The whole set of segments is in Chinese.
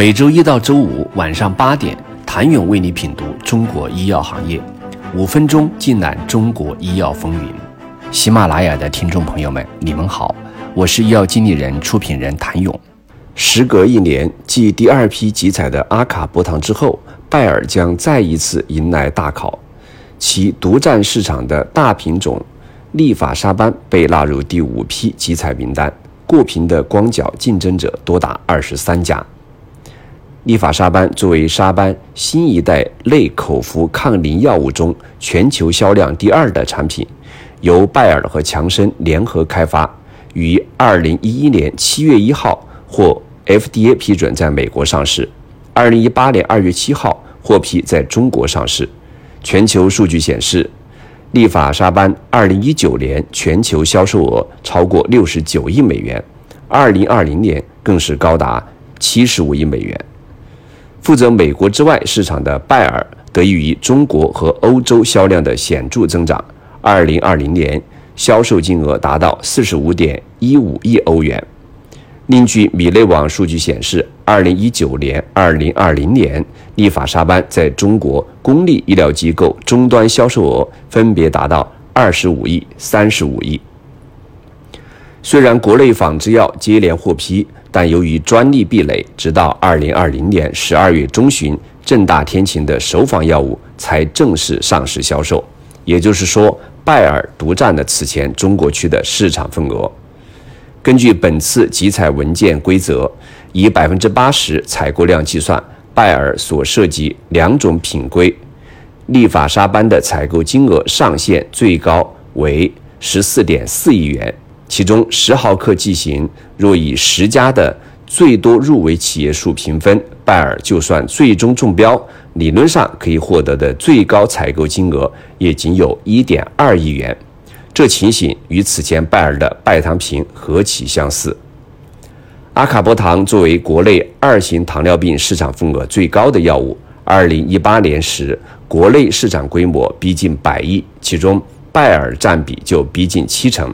每周一到周五晚上八点，谭勇为你品读中国医药行业，五分钟尽览中国医药风云。喜马拉雅的听众朋友们，你们好，我是医药经理人、出品人谭勇。时隔一年，继第二批集采的阿卡波糖之后，拜耳将再一次迎来大考，其独占市场的大品种利法沙班被纳入第五批集采名单，过评的光脚竞争者多达二十三家。利法沙班作为沙班新一代类口服抗凝药物中全球销量第二的产品，由拜耳和强生联合开发，于二零一一年七月一号获 FDA 批准在美国上市，二零一八年二月七号获批在中国上市。全球数据显示，利法沙班二零一九年全球销售额超过六十九亿美元，二零二零年更是高达七十五亿美元。负责美国之外市场的拜耳，得益于中国和欧洲销量的显著增长，二零二零年销售金额达到四十五点一五亿欧元。另据米内网数据显示，二零一九年、二零二零年，利法沙班在中国公立医疗机构终端销售额分别达到二十五亿、三十五亿。虽然国内仿制药接连获批。但由于专利壁垒，直到二零二零年十二月中旬，正大天晴的首仿药物才正式上市销售。也就是说，拜耳独占了此前中国区的市场份额。根据本次集采文件规则，以百分之八十采购量计算，拜耳所涉及两种品规利法沙班的采购金额上限最高为十四点四亿元。其中十毫克剂型若以十家的最多入围企业数评分，拜耳就算最终中标，理论上可以获得的最高采购金额也仅有一点二亿元。这情形与此前拜耳的拜糖平何其相似。阿卡波糖作为国内二型糖尿病市场份额最高的药物，二零一八年时国内市场规模逼近百亿，其中拜耳占比就逼近七成。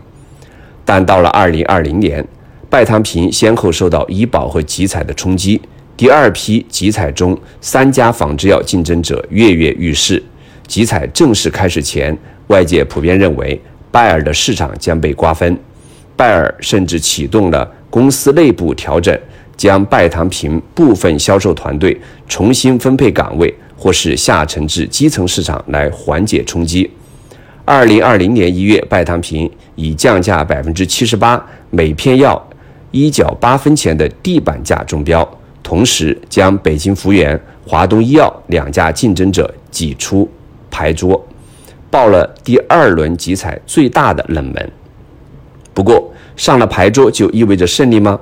但到了二零二零年，拜糖平先后受到医保和集采的冲击，第二批集采中三家仿制药竞争者跃跃欲试。集采正式开始前，外界普遍认为拜耳的市场将被瓜分，拜耳甚至启动了公司内部调整，将拜糖平部分销售团队重新分配岗位，或是下沉至基层市场来缓解冲击。二零二零年一月，拜糖平以降价百分之七十八，每片药一角八分钱的地板价中标，同时将北京福源、华东医药两家竞争者挤出牌桌，爆了第二轮集采最大的冷门。不过，上了牌桌就意味着胜利吗？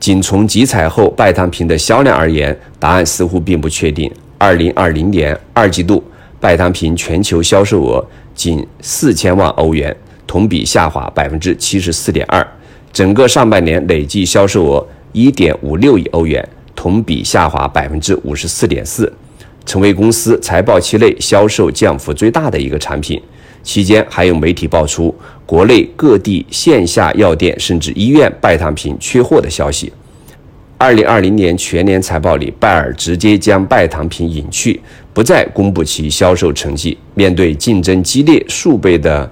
仅从集采后拜糖平的销量而言，答案似乎并不确定。二零二零年二季度，拜糖平全球销售额。仅四千万欧元，同比下滑百分之七十四点二。整个上半年累计销售额一点五六亿欧元，同比下滑百分之五十四点四，成为公司财报期内销售降幅最大的一个产品。期间还有媒体爆出国内各地线下药店甚至医院拜糖平缺货的消息。二零二零年全年财报里，拜耳直接将拜糖平隐去，不再公布其销售成绩。面对竞争激烈数倍的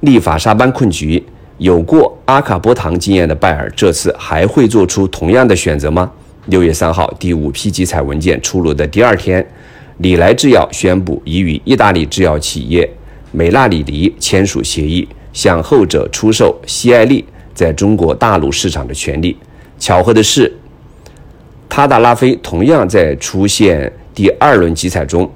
利法沙班困局，有过阿卡波糖经验的拜耳，这次还会做出同样的选择吗？六月三号，第五批集采文件出炉的第二天，里来制药宣布已与意大利制药企业美纳里尼签署协议，向后者出售西艾利在中国大陆市场的权利。巧合的是。帕达拉菲同样在出现第二轮集采中，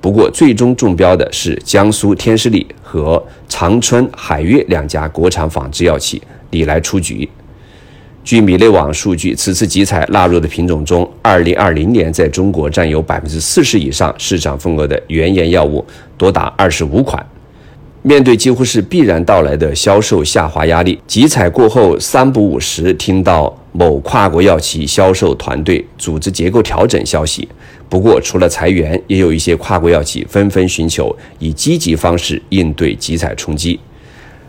不过最终中标的是江苏天士力和长春海悦两家国产仿制药企，里来出局。据米内网数据，此次集采纳入的品种中，2020年在中国占有百分之四十以上市场份额的原研药物多达二十五款。面对几乎是必然到来的销售下滑压力，集采过后三不五时听到某跨国药企销售团队组织结构调整消息。不过，除了裁员，也有一些跨国药企纷纷寻求以积极方式应对集采冲击。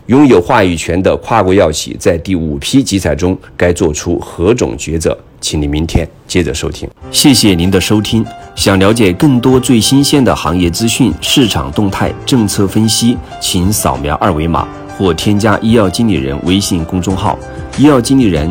拥有话语权的跨国药企在第五批集采中该做出何种抉择？请您明天接着收听。谢谢您的收听。想了解更多最新鲜的行业资讯、市场动态、政策分析，请扫描二维码或添加医药经理人微信公众号“医药经理人”